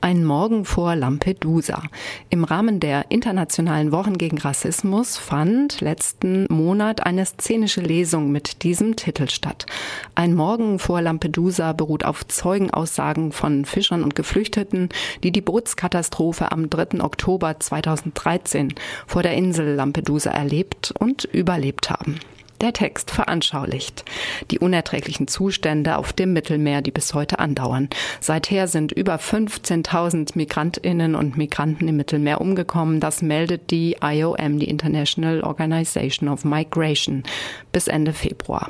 Ein Morgen vor Lampedusa. Im Rahmen der Internationalen Wochen gegen Rassismus fand letzten Monat eine szenische Lesung mit diesem Titel statt. Ein Morgen vor Lampedusa beruht auf Zeugenaussagen von Fischern und Geflüchteten, die die Bootskatastrophe am 3. Oktober 2013 vor der Insel Lampedusa erlebt und überlebt haben. Der Text veranschaulicht die unerträglichen Zustände auf dem Mittelmeer, die bis heute andauern. Seither sind über 15.000 Migrantinnen und Migranten im Mittelmeer umgekommen. Das meldet die IOM, die International Organization of Migration, bis Ende Februar.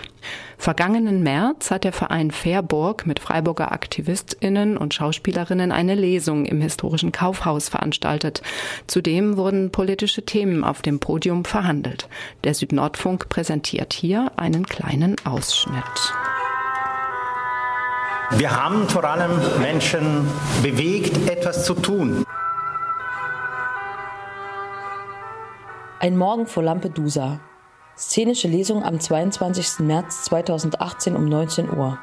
Vergangenen März hat der Verein Fairburg mit Freiburger Aktivistinnen und Schauspielerinnen eine Lesung im historischen Kaufhaus veranstaltet. Zudem wurden politische Themen auf dem Podium verhandelt. Der Südnordfunk präsentiert hier einen kleinen Ausschnitt. Wir haben vor allem Menschen bewegt, etwas zu tun. Ein Morgen vor Lampedusa. Szenische Lesung am 22. März 2018 um 19 Uhr.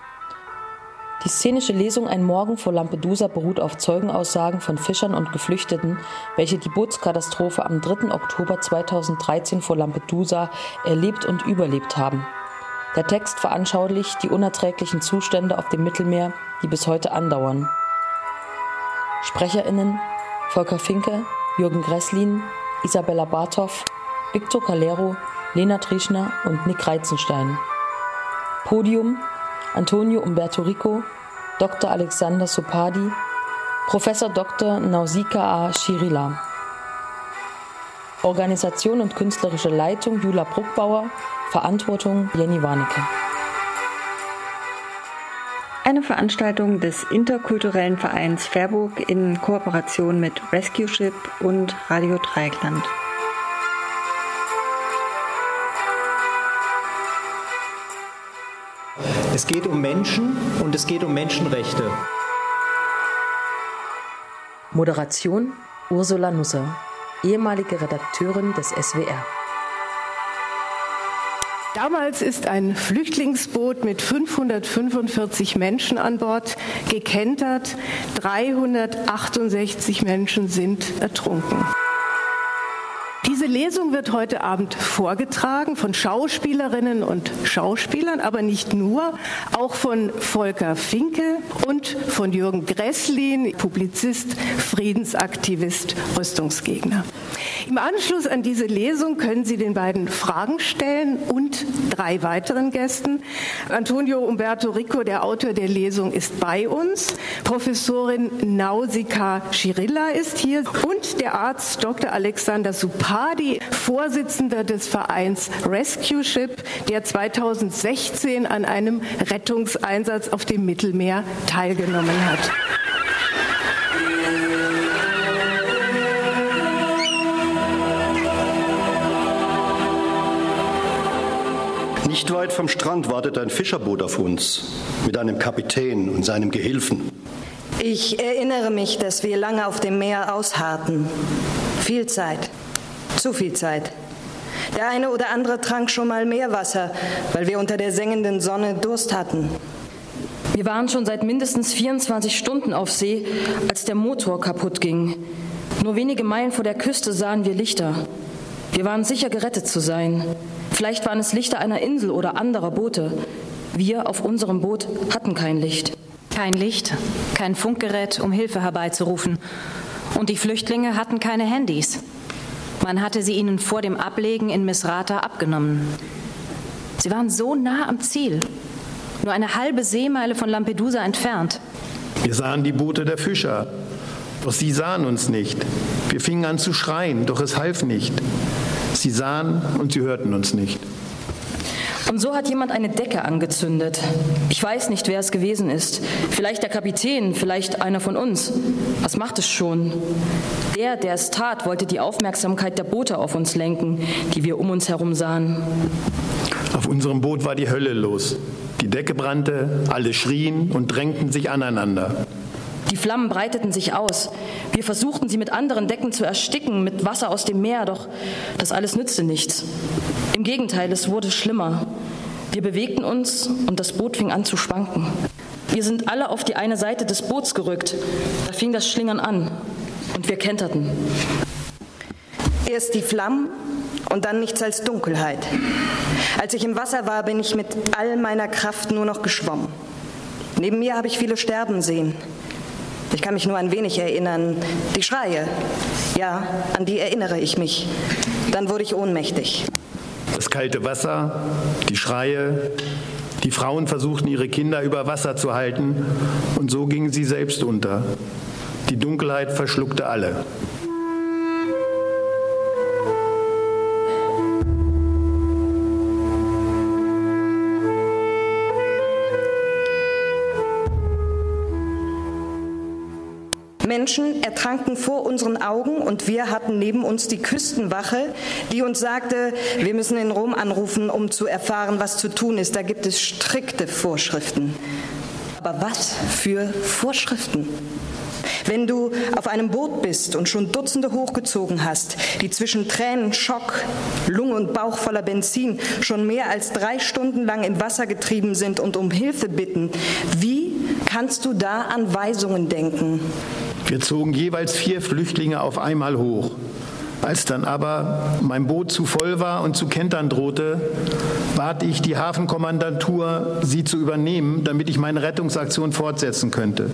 Die szenische Lesung Ein Morgen vor Lampedusa beruht auf Zeugenaussagen von Fischern und Geflüchteten, welche die Bootskatastrophe am 3. Oktober 2013 vor Lampedusa erlebt und überlebt haben. Der Text veranschaulicht die unerträglichen Zustände auf dem Mittelmeer, die bis heute andauern. SprecherInnen Volker Finke, Jürgen Gresslin, Isabella Barthoff, Victor Calero, Lena Trischner und Nick Reizenstein. Podium Antonio Umberto Rico, Dr. Alexander Sopadi, Professor Dr. Nausika A. Schirila. Organisation und künstlerische Leitung Jula Bruckbauer, Verantwortung Jenny Warnecke. Eine Veranstaltung des interkulturellen Vereins Fairburg in Kooperation mit Rescue Ship und Radio Dreieckland. Es geht um Menschen und es geht um Menschenrechte. Moderation Ursula Nusser, ehemalige Redakteurin des SWR. Damals ist ein Flüchtlingsboot mit 545 Menschen an Bord gekentert. 368 Menschen sind ertrunken. Lesung wird heute Abend vorgetragen von Schauspielerinnen und Schauspielern, aber nicht nur, auch von Volker Finke und von Jürgen Gresslin, Publizist, Friedensaktivist, Rüstungsgegner. Im Anschluss an diese Lesung können Sie den beiden Fragen stellen und drei weiteren Gästen. Antonio Umberto Rico, der Autor der Lesung, ist bei uns. Professorin Nausika Schirilla ist hier und der Arzt Dr. Alexander Supadi, Vorsitzender des Vereins Rescue Ship, der 2016 an einem Rettungseinsatz auf dem Mittelmeer teilgenommen hat. Nicht weit vom Strand wartet ein Fischerboot auf uns mit einem Kapitän und seinem Gehilfen. Ich erinnere mich, dass wir lange auf dem Meer ausharrten. Viel Zeit. Zu viel Zeit. Der eine oder andere trank schon mal Meerwasser, weil wir unter der sengenden Sonne Durst hatten. Wir waren schon seit mindestens 24 Stunden auf See, als der Motor kaputt ging. Nur wenige Meilen vor der Küste sahen wir Lichter. Wir waren sicher gerettet zu sein. Vielleicht waren es Lichter einer Insel oder anderer Boote. Wir auf unserem Boot hatten kein Licht. Kein Licht, kein Funkgerät, um Hilfe herbeizurufen. Und die Flüchtlinge hatten keine Handys. Man hatte sie ihnen vor dem Ablegen in Misrata abgenommen. Sie waren so nah am Ziel, nur eine halbe Seemeile von Lampedusa entfernt. Wir sahen die Boote der Fischer, doch sie sahen uns nicht. Wir fingen an zu schreien, doch es half nicht. Sie sahen und sie hörten uns nicht. Und so hat jemand eine Decke angezündet. Ich weiß nicht, wer es gewesen ist. Vielleicht der Kapitän, vielleicht einer von uns. Was macht es schon? Der, der es tat, wollte die Aufmerksamkeit der Boote auf uns lenken, die wir um uns herum sahen. Auf unserem Boot war die Hölle los. Die Decke brannte, alle schrien und drängten sich aneinander. Die Flammen breiteten sich aus. Wir versuchten sie mit anderen Decken zu ersticken, mit Wasser aus dem Meer, doch das alles nützte nichts. Im Gegenteil, es wurde schlimmer. Wir bewegten uns und das Boot fing an zu schwanken. Wir sind alle auf die eine Seite des Boots gerückt. Da fing das Schlingern an und wir kenterten. Erst die Flammen und dann nichts als Dunkelheit. Als ich im Wasser war, bin ich mit all meiner Kraft nur noch geschwommen. Neben mir habe ich viele sterben sehen. Ich kann mich nur ein wenig erinnern. Die Schreie, ja, an die erinnere ich mich. Dann wurde ich ohnmächtig. Das kalte Wasser, die Schreie, die Frauen versuchten ihre Kinder über Wasser zu halten und so gingen sie selbst unter. Die Dunkelheit verschluckte alle. Menschen ertranken vor unseren Augen und wir hatten neben uns die Küstenwache, die uns sagte, wir müssen in Rom anrufen, um zu erfahren, was zu tun ist. Da gibt es strikte Vorschriften. Aber was für Vorschriften? Wenn du auf einem Boot bist und schon Dutzende hochgezogen hast, die zwischen Tränen, Schock, Lunge und Bauch voller Benzin schon mehr als drei Stunden lang im Wasser getrieben sind und um Hilfe bitten, wie kannst du da an Weisungen denken? Wir zogen jeweils vier Flüchtlinge auf einmal hoch. Als dann aber mein Boot zu voll war und zu kentern drohte, bat ich die Hafenkommandantur, sie zu übernehmen, damit ich meine Rettungsaktion fortsetzen könnte.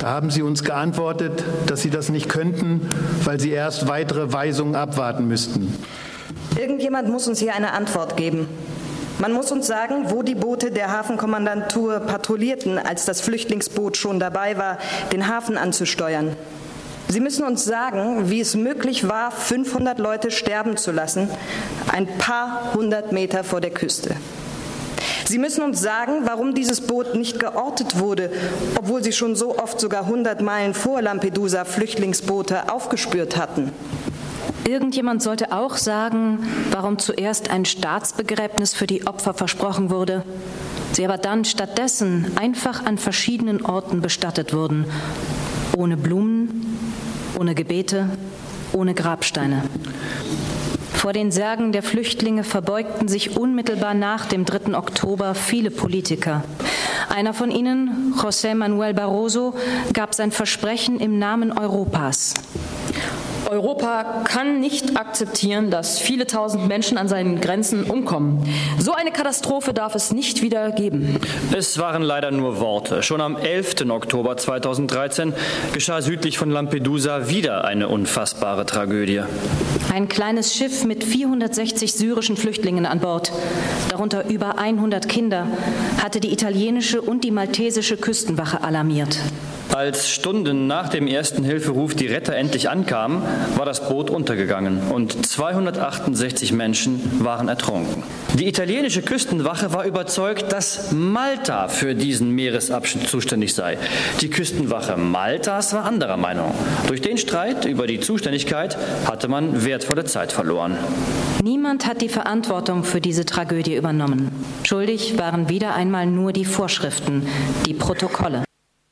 Da haben sie uns geantwortet, dass sie das nicht könnten, weil sie erst weitere Weisungen abwarten müssten. Irgendjemand muss uns hier eine Antwort geben. Man muss uns sagen, wo die Boote der Hafenkommandantur patrouillierten, als das Flüchtlingsboot schon dabei war, den Hafen anzusteuern. Sie müssen uns sagen, wie es möglich war, 500 Leute sterben zu lassen, ein paar hundert Meter vor der Küste. Sie müssen uns sagen, warum dieses Boot nicht geortet wurde, obwohl Sie schon so oft sogar 100 Meilen vor Lampedusa Flüchtlingsboote aufgespürt hatten. Irgendjemand sollte auch sagen, warum zuerst ein Staatsbegräbnis für die Opfer versprochen wurde, sie aber dann stattdessen einfach an verschiedenen Orten bestattet wurden, ohne Blumen, ohne Gebete, ohne Grabsteine. Vor den Särgen der Flüchtlinge verbeugten sich unmittelbar nach dem 3. Oktober viele Politiker. Einer von ihnen, José Manuel Barroso, gab sein Versprechen im Namen Europas. Europa kann nicht akzeptieren, dass viele tausend Menschen an seinen Grenzen umkommen. So eine Katastrophe darf es nicht wieder geben. Es waren leider nur Worte. Schon am 11. Oktober 2013 geschah südlich von Lampedusa wieder eine unfassbare Tragödie. Ein kleines Schiff mit 460 syrischen Flüchtlingen an Bord, darunter über 100 Kinder, hatte die italienische und die maltesische Küstenwache alarmiert. Als Stunden nach dem ersten Hilferuf die Retter endlich ankamen, war das Boot untergegangen und 268 Menschen waren ertrunken. Die italienische Küstenwache war überzeugt, dass Malta für diesen Meeresabschnitt zuständig sei. Die Küstenwache Maltas war anderer Meinung. Durch den Streit über die Zuständigkeit hatte man wertvolle Zeit verloren. Niemand hat die Verantwortung für diese Tragödie übernommen. Schuldig waren wieder einmal nur die Vorschriften, die Protokolle.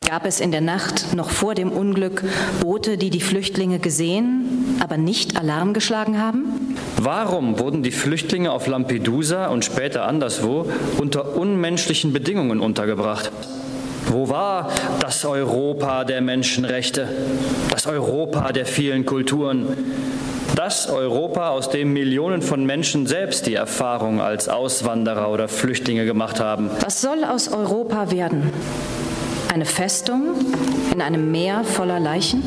Gab es in der Nacht noch vor dem Unglück Boote, die die Flüchtlinge gesehen, aber nicht Alarm geschlagen haben? Warum wurden die Flüchtlinge auf Lampedusa und später anderswo unter unmenschlichen Bedingungen untergebracht? Wo war das Europa der Menschenrechte, das Europa der vielen Kulturen, das Europa, aus dem Millionen von Menschen selbst die Erfahrung als Auswanderer oder Flüchtlinge gemacht haben? Was soll aus Europa werden? Eine Festung in einem Meer voller Leichen?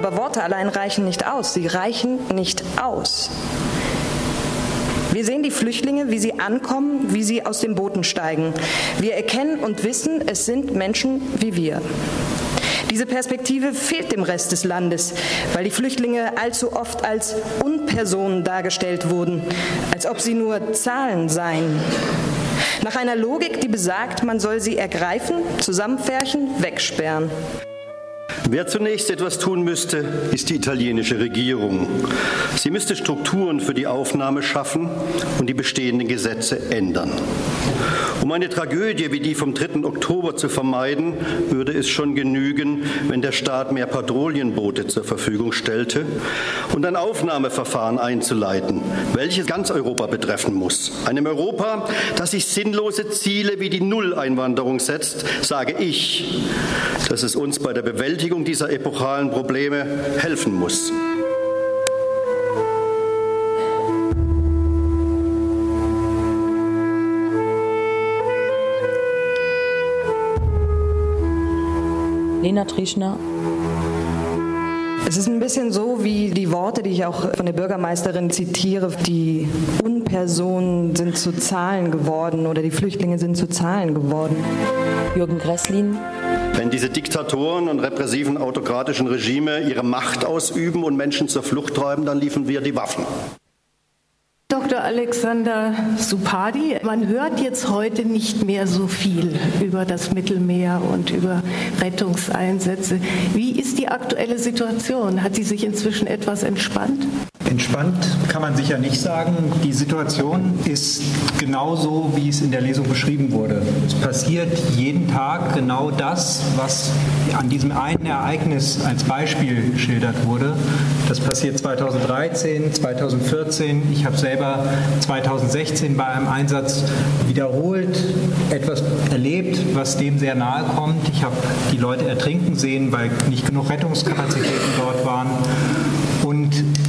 Aber Worte allein reichen nicht aus. Sie reichen nicht aus. Wir sehen die Flüchtlinge, wie sie ankommen, wie sie aus den Booten steigen. Wir erkennen und wissen, es sind Menschen wie wir. Diese Perspektive fehlt dem Rest des Landes, weil die Flüchtlinge allzu oft als Unpersonen dargestellt wurden, als ob sie nur Zahlen seien. Nach einer Logik, die besagt, man soll sie ergreifen, zusammenfärchen, wegsperren. Wer zunächst etwas tun müsste, ist die italienische Regierung. Sie müsste Strukturen für die Aufnahme schaffen und die bestehenden Gesetze ändern. Um eine Tragödie wie die vom 3. Oktober zu vermeiden, würde es schon genügen, wenn der Staat mehr Patrouillenboote zur Verfügung stellte und ein Aufnahmeverfahren einzuleiten, welches ganz Europa betreffen muss. Einem Europa, das sich sinnlose Ziele wie die Nulleinwanderung setzt, sage ich, dass es uns bei der Bewältigung dieser epochalen Probleme helfen muss. Lena Trieschner. Es ist ein bisschen so wie die Worte, die ich auch von der Bürgermeisterin zitiere, die Unpersonen sind zu Zahlen geworden oder die Flüchtlinge sind zu Zahlen geworden. Jürgen Gresslin. Wenn diese Diktatoren und repressiven autokratischen Regime ihre Macht ausüben und Menschen zur Flucht treiben, dann liefern wir die Waffen. Dr. Alexander Supadi, man hört jetzt heute nicht mehr so viel über das Mittelmeer und über Rettungseinsätze. Wie ist die aktuelle Situation? Hat sie sich inzwischen etwas entspannt? Entspannt kann man sicher nicht sagen. Die Situation ist genauso, wie es in der Lesung beschrieben wurde. Es passiert jeden Tag genau das, was an diesem einen Ereignis als Beispiel geschildert wurde. Das passiert 2013, 2014. Ich habe selber 2016 bei einem Einsatz wiederholt etwas erlebt, was dem sehr nahe kommt. Ich habe die Leute ertrinken sehen, weil nicht genug Rettungskapazitäten dort waren.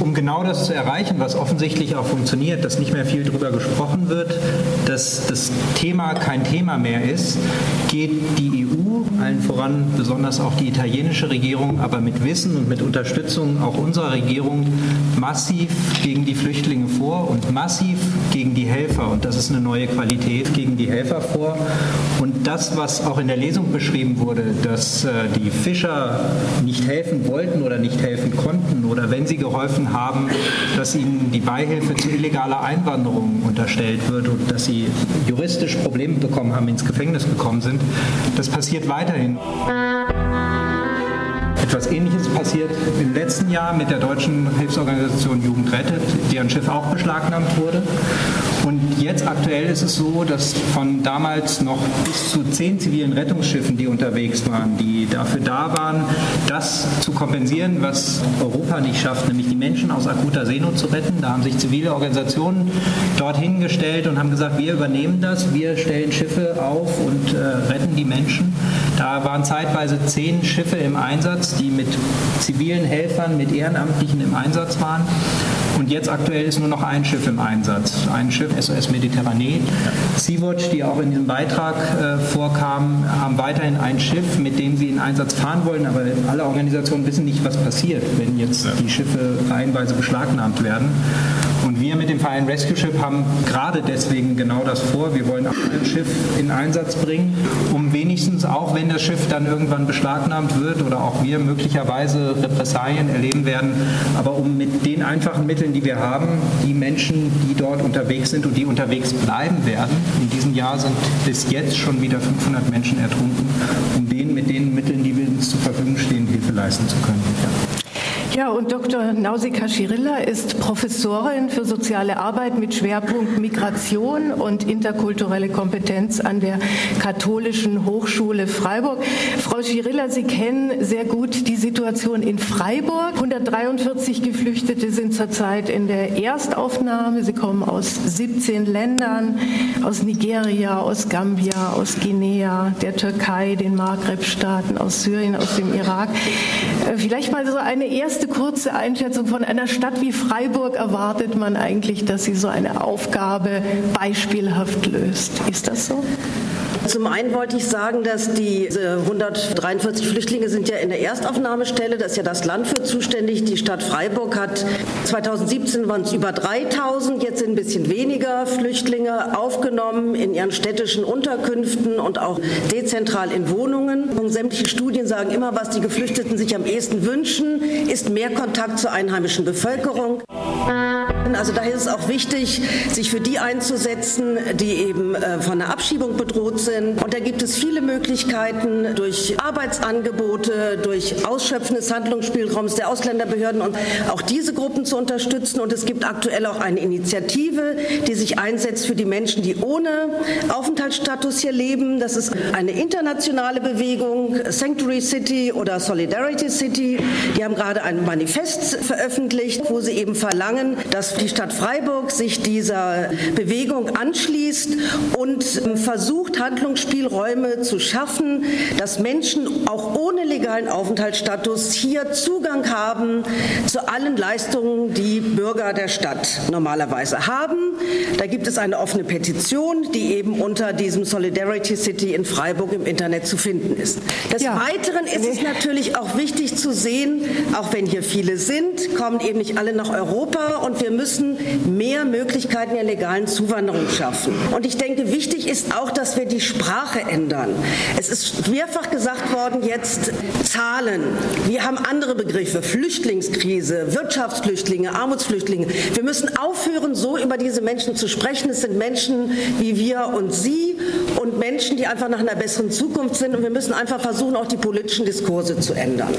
Um genau das zu erreichen, was offensichtlich auch funktioniert, dass nicht mehr viel darüber gesprochen wird, dass das Thema kein Thema mehr ist, geht die EU, allen voran besonders auch die italienische Regierung, aber mit Wissen und mit Unterstützung auch unserer Regierung massiv gegen die Flüchtlinge vor und massiv gegen die Helfer. Und das ist eine neue Qualität gegen die Helfer vor. Und das, was auch in der Lesung beschrieben wurde, dass äh, die Fischer nicht helfen wollten oder nicht helfen konnten oder wenn sie geholfen haben, dass ihnen die Beihilfe zu illegaler Einwanderung unterstellt wird und dass sie juristisch Probleme bekommen haben, ins Gefängnis gekommen sind. Das passiert weiterhin. Etwas Ähnliches passiert im letzten Jahr mit der deutschen Hilfsorganisation Jugend rettet, deren Schiff auch beschlagnahmt wurde. Und jetzt aktuell ist es so, dass von damals noch bis zu zehn zivilen Rettungsschiffen, die unterwegs waren, die dafür da waren, das zu kompensieren, was Europa nicht schafft, nämlich die Menschen aus akuter Seenot zu retten. Da haben sich zivile Organisationen dorthin gestellt und haben gesagt, wir übernehmen das, wir stellen Schiffe auf und äh, retten die Menschen. Da waren zeitweise zehn Schiffe im Einsatz, die mit zivilen Helfern, mit Ehrenamtlichen im Einsatz waren. Und jetzt aktuell ist nur noch ein Schiff im Einsatz, ein Schiff SOS Mediterranee. Sea-Watch, die auch in diesem Beitrag äh, vorkam, haben weiterhin ein Schiff, mit dem sie in Einsatz fahren wollen, aber alle Organisationen wissen nicht, was passiert, wenn jetzt die Schiffe reihenweise beschlagnahmt werden. Und wir mit dem Verein Rescue Ship haben gerade deswegen genau das vor. Wir wollen auch ein Schiff in Einsatz bringen, um wenigstens, auch wenn das Schiff dann irgendwann beschlagnahmt wird oder auch wir möglicherweise Repressalien erleben werden, aber um mit den einfachen Mitteln, die wir haben, die Menschen, die dort unterwegs sind und die unterwegs bleiben werden, in diesem Jahr sind bis jetzt schon wieder 500 Menschen ertrunken, um denen mit den Mitteln, die wir uns zur Verfügung stehen, Hilfe leisten zu können. Ja. Und Dr. Nausika Schirilla ist Professorin für soziale Arbeit mit Schwerpunkt Migration und interkulturelle Kompetenz an der Katholischen Hochschule Freiburg. Frau Schirilla, Sie kennen sehr gut die Situation in Freiburg. 143 Geflüchtete sind zurzeit in der Erstaufnahme. Sie kommen aus 17 Ländern, aus Nigeria, aus Gambia, aus Guinea, der Türkei, den Maghreb-Staaten, aus Syrien, aus dem Irak. Äh, vielleicht mal so eine erste kurze Einschätzung von einer Stadt wie Freiburg erwartet man eigentlich, dass sie so eine Aufgabe beispielhaft löst. Ist das so? Zum einen wollte ich sagen, dass die 143 Flüchtlinge sind ja in der Erstaufnahmestelle, das ist ja das Land für zuständig. Die Stadt Freiburg hat 2017 waren es über 3000, jetzt sind ein bisschen weniger Flüchtlinge aufgenommen in ihren städtischen Unterkünften und auch dezentral in Wohnungen. Und sämtliche Studien sagen immer, was die Geflüchteten sich am ehesten wünschen, ist mehr Kontakt zur einheimischen Bevölkerung. Also daher ist es auch wichtig, sich für die einzusetzen, die eben äh, von einer Abschiebung bedroht sind. Und da gibt es viele Möglichkeiten durch Arbeitsangebote, durch Ausschöpfen des Handlungsspielraums der Ausländerbehörden und auch diese Gruppen zu unterstützen. Und es gibt aktuell auch eine Initiative, die sich einsetzt für die Menschen, die ohne Aufenthaltsstatus hier leben. Das ist eine internationale Bewegung, Sanctuary City oder Solidarity City. Die haben gerade ein Manifest veröffentlicht, wo sie eben verlangen, dass die Stadt Freiburg sich dieser Bewegung anschließt und versucht, Handlungsspielräume zu schaffen, dass Menschen auch ohne legalen Aufenthaltsstatus hier Zugang haben zu allen Leistungen, die Bürger der Stadt normalerweise haben. Da gibt es eine offene Petition, die eben unter diesem Solidarity City in Freiburg im Internet zu finden ist. Des ja. Weiteren ist es natürlich auch wichtig zu sehen, auch wenn hier viele sind, kommen eben nicht alle nach Europa und wir müssen mehr Möglichkeiten der legalen Zuwanderung schaffen. Und ich denke, wichtig ist auch, dass wir die Sprache ändern. Es ist mehrfach gesagt worden, jetzt Zahlen. Wir haben andere Begriffe, Flüchtlingskrise, Wirtschaftsflüchtlinge, Armutsflüchtlinge. Wir müssen aufhören, so über diese Menschen zu sprechen. Es sind Menschen wie wir und Sie und Menschen, die einfach nach einer besseren Zukunft sind. Und wir müssen einfach versuchen, auch die politischen Diskurse zu ändern.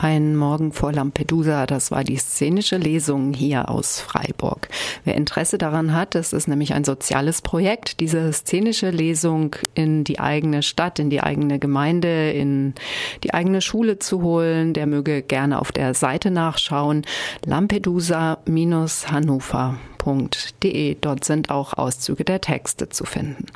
Ein Morgen vor Lampedusa, das war die szenische Lesung hier aus Freiburg. Wer Interesse daran hat, das ist nämlich ein soziales Projekt, diese szenische Lesung in die eigene Stadt, in die eigene Gemeinde, in die eigene Schule zu holen, der möge gerne auf der Seite nachschauen, lampedusa-hannover.de. Dort sind auch Auszüge der Texte zu finden.